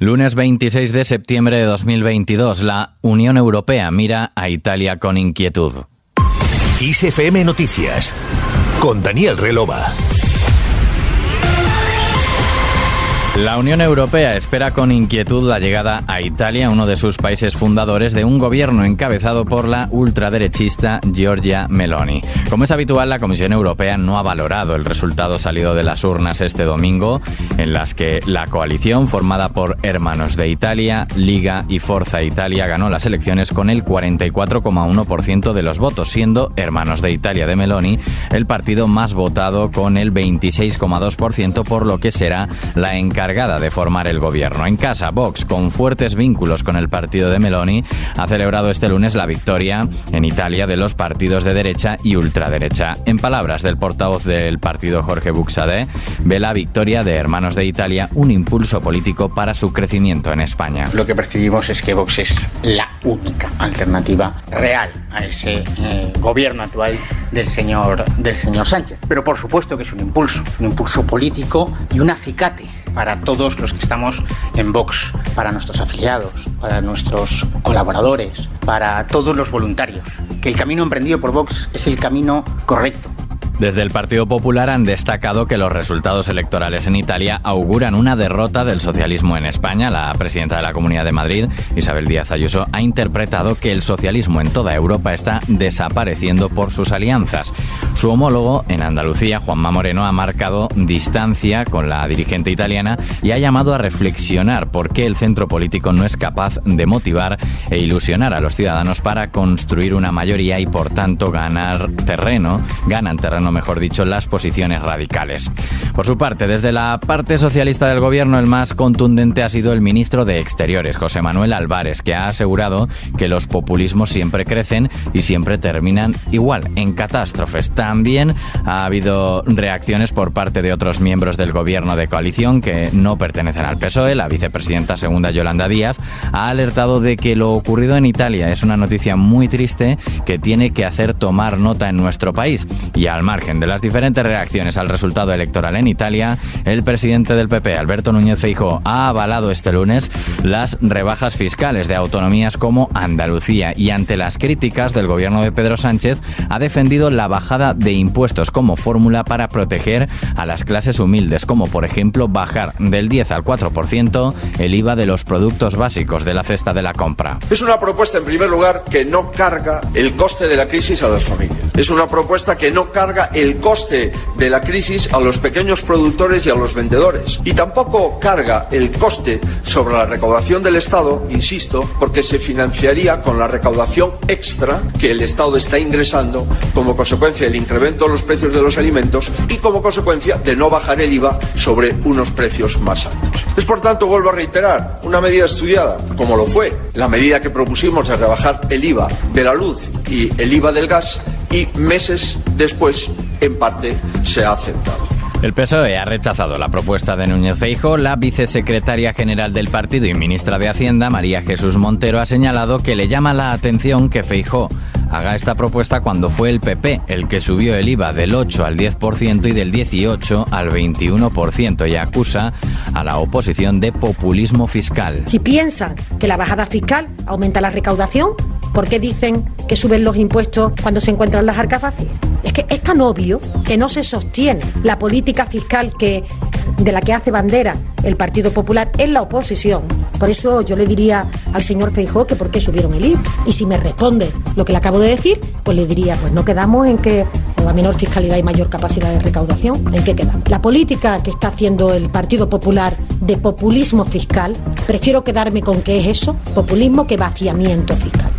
Lunes 26 de septiembre de 2022, la Unión Europea mira a Italia con inquietud. ISFM Noticias con Daniel Relova. La Unión Europea espera con inquietud la llegada a Italia, uno de sus países fundadores, de un gobierno encabezado por la ultraderechista Giorgia Meloni. Como es habitual, la Comisión Europea no ha valorado el resultado salido de las urnas este domingo, en las que la coalición formada por Hermanos de Italia, Liga y Forza Italia ganó las elecciones con el 44,1% de los votos, siendo Hermanos de Italia de Meloni el partido más votado con el 26,2%, por lo que será la encargada de formar el gobierno. En casa, Vox, con fuertes vínculos con el partido de Meloni, ha celebrado este lunes la victoria en Italia de los partidos de derecha y ultraderecha. En palabras del portavoz del partido Jorge Buxade, ve la victoria de Hermanos de Italia un impulso político para su crecimiento en España. Lo que percibimos es que Vox es la única alternativa real a ese eh, gobierno actual del señor, del señor Sánchez. Pero por supuesto que es un impulso, un impulso político y un acicate para todos los que estamos en Vox, para nuestros afiliados, para nuestros colaboradores, para todos los voluntarios, que el camino emprendido por Vox es el camino correcto, desde el Partido Popular han destacado que los resultados electorales en Italia auguran una derrota del socialismo en España. La presidenta de la Comunidad de Madrid, Isabel Díaz Ayuso, ha interpretado que el socialismo en toda Europa está desapareciendo por sus alianzas. Su homólogo en Andalucía, Juanma Moreno, ha marcado distancia con la dirigente italiana y ha llamado a reflexionar por qué el centro político no es capaz de motivar e ilusionar a los ciudadanos para construir una mayoría y por tanto ganar terreno, ganan terreno mejor dicho, las posiciones radicales. Por su parte, desde la parte socialista del gobierno, el más contundente ha sido el ministro de Exteriores, José Manuel Álvarez, que ha asegurado que los populismos siempre crecen y siempre terminan igual, en catástrofes. También ha habido reacciones por parte de otros miembros del gobierno de coalición que no pertenecen al PSOE. La vicepresidenta segunda, Yolanda Díaz, ha alertado de que lo ocurrido en Italia es una noticia muy triste que tiene que hacer tomar nota en nuestro país. Y al mar de las diferentes reacciones al resultado electoral en Italia, el presidente del PP, Alberto Núñez Feijóo, ha avalado este lunes las rebajas fiscales de autonomías como Andalucía y ante las críticas del gobierno de Pedro Sánchez ha defendido la bajada de impuestos como fórmula para proteger a las clases humildes, como por ejemplo bajar del 10 al 4% el IVA de los productos básicos de la cesta de la compra. Es una propuesta en primer lugar que no carga el coste de la crisis a las familias. Es una propuesta que no carga el coste de la crisis a los pequeños productores y a los vendedores. Y tampoco carga el coste sobre la recaudación del Estado, insisto, porque se financiaría con la recaudación extra que el Estado está ingresando como consecuencia del incremento de los precios de los alimentos y como consecuencia de no bajar el IVA sobre unos precios más altos. Es por tanto, vuelvo a reiterar, una medida estudiada, como lo fue la medida que propusimos de rebajar el IVA de la luz y el IVA del gas y meses después, en parte, se ha aceptado. El PSOE ha rechazado la propuesta de Núñez Feijo. La vicesecretaria general del partido y ministra de Hacienda, María Jesús Montero, ha señalado que le llama la atención que Feijo haga esta propuesta cuando fue el PP el que subió el IVA del 8 al 10% y del 18 al 21% y acusa a la oposición de populismo fiscal. Si piensan que la bajada fiscal aumenta la recaudación, ¿por qué dicen que suben los impuestos cuando se encuentran las arcas vacías? Es que es tan obvio que no se sostiene la política fiscal que, de la que hace bandera el Partido Popular en la oposición. Por eso yo le diría al señor Feijó que por qué subieron el IVA. Y si me responde lo que le acabo de decir, pues le diría, pues no quedamos en que a menor fiscalidad y mayor capacidad de recaudación. ¿En qué quedamos? La política que está haciendo el Partido Popular de populismo fiscal, prefiero quedarme con qué es eso, populismo que vaciamiento fiscal.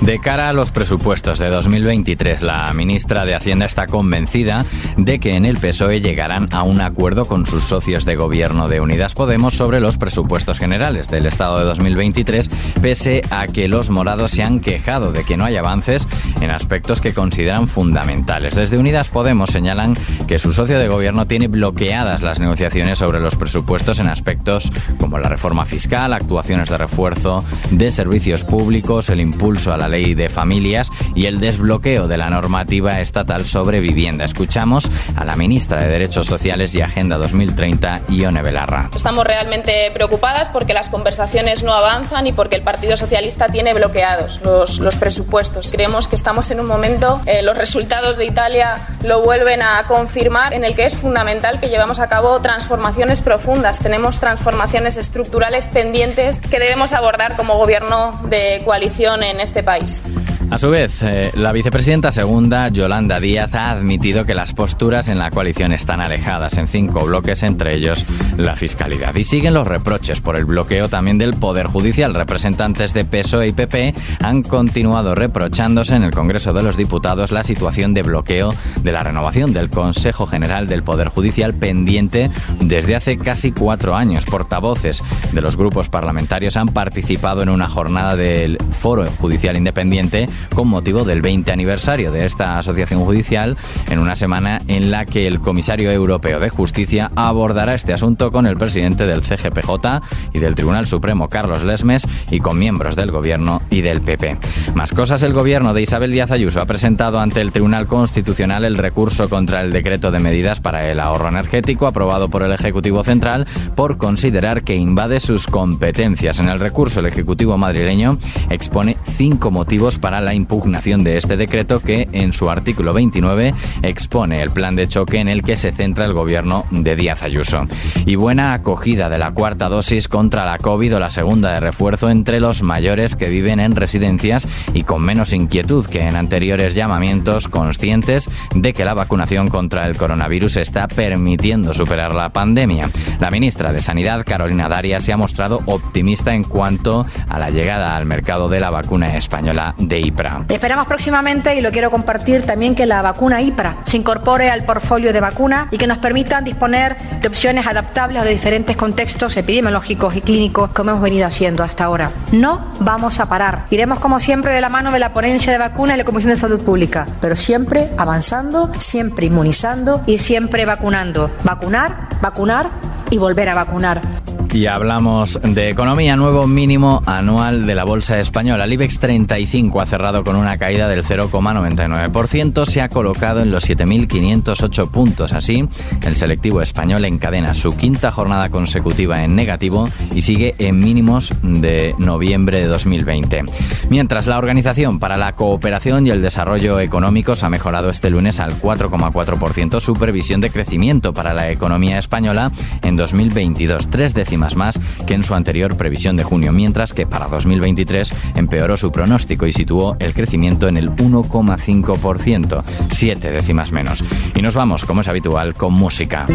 De cara a los presupuestos de 2023, la ministra de Hacienda está convencida de que en el PSOE llegarán a un acuerdo con sus socios de gobierno de Unidas Podemos sobre los presupuestos generales del Estado de 2023, pese a que los morados se han quejado de que no hay avances en aspectos que consideran fundamentales. Desde Unidas Podemos señalan que su socio de gobierno tiene bloqueadas las negociaciones sobre los presupuestos en aspectos como la reforma fiscal, actuaciones de refuerzo de servicios públicos, el impulso a la la ley de familias y el desbloqueo de la normativa estatal sobre vivienda. Escuchamos a la ministra de Derechos Sociales y Agenda 2030, Ione Belarra. Estamos realmente preocupadas porque las conversaciones no avanzan y porque el Partido Socialista tiene bloqueados los, los presupuestos. Creemos que estamos en un momento, eh, los resultados de Italia lo vuelven a confirmar, en el que es fundamental que llevamos a cabo transformaciones profundas. Tenemos transformaciones estructurales pendientes que debemos abordar como gobierno de coalición en este país. advice. A su vez, eh, la vicepresidenta segunda, Yolanda Díaz, ha admitido que las posturas en la coalición están alejadas en cinco bloques, entre ellos la fiscalidad. Y siguen los reproches por el bloqueo también del Poder Judicial. Representantes de PSOE y PP han continuado reprochándose en el Congreso de los Diputados la situación de bloqueo de la renovación del Consejo General del Poder Judicial pendiente desde hace casi cuatro años. Portavoces de los grupos parlamentarios han participado en una jornada del Foro Judicial Independiente con motivo del 20 aniversario de esta asociación judicial en una semana en la que el comisario europeo de justicia abordará este asunto con el presidente del CGPJ y del Tribunal Supremo Carlos Lesmes y con miembros del gobierno y del PP. Más cosas, el gobierno de Isabel Díaz Ayuso ha presentado ante el Tribunal Constitucional el recurso contra el decreto de medidas para el ahorro energético aprobado por el Ejecutivo Central por considerar que invade sus competencias. En el recurso, el Ejecutivo madrileño expone cinco motivos para la la impugnación de este decreto que en su artículo 29 expone el plan de choque en el que se centra el gobierno de Díaz Ayuso. Y buena acogida de la cuarta dosis contra la COVID o la segunda de refuerzo entre los mayores que viven en residencias y con menos inquietud que en anteriores llamamientos conscientes de que la vacunación contra el coronavirus está permitiendo superar la pandemia. La ministra de Sanidad, Carolina Daria, se ha mostrado optimista en cuanto a la llegada al mercado de la vacuna española de Esperamos próximamente, y lo quiero compartir también, que la vacuna IPRA se incorpore al portfolio de vacuna y que nos permitan disponer de opciones adaptables a los diferentes contextos epidemiológicos y clínicos como hemos venido haciendo hasta ahora. No vamos a parar. Iremos como siempre de la mano de la ponencia de vacuna y la Comisión de Salud Pública, pero siempre avanzando, siempre inmunizando y siempre vacunando. Vacunar, vacunar y volver a vacunar. Y hablamos de economía, nuevo mínimo anual de la bolsa española. El IBEX 35 ha cerrado con una caída del 0,99%, se ha colocado en los 7.508 puntos. Así, el selectivo español encadena su quinta jornada consecutiva en negativo y sigue en mínimos de noviembre de 2020. Mientras la Organización para la Cooperación y el Desarrollo Económicos ha mejorado este lunes al 4,4% su previsión de crecimiento para la economía española en 2022, tres décimas más que en su anterior previsión de junio, mientras que para 2023 empeoró su pronóstico y situó el crecimiento en el 1,5%, siete décimas menos. Y nos vamos, como es habitual, con música.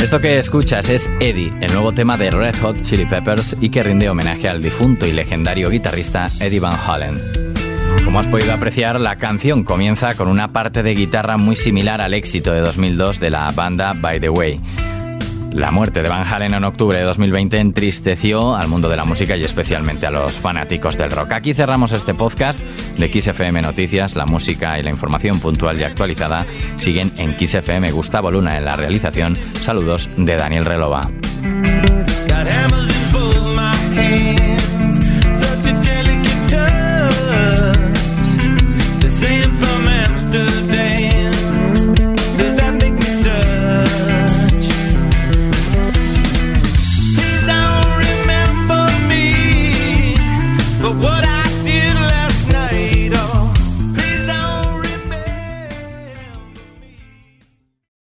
Esto que escuchas es Eddie, el nuevo tema de Red Hot Chili Peppers y que rinde homenaje al difunto y legendario guitarrista Eddie Van Halen. Como has podido apreciar, la canción comienza con una parte de guitarra muy similar al éxito de 2002 de la banda By the Way. La muerte de Van Halen en octubre de 2020 entristeció al mundo de la música y especialmente a los fanáticos del rock. Aquí cerramos este podcast de XFM Noticias. La música y la información puntual y actualizada siguen en XFM. Gustavo Luna en la realización. Saludos de Daniel Relova.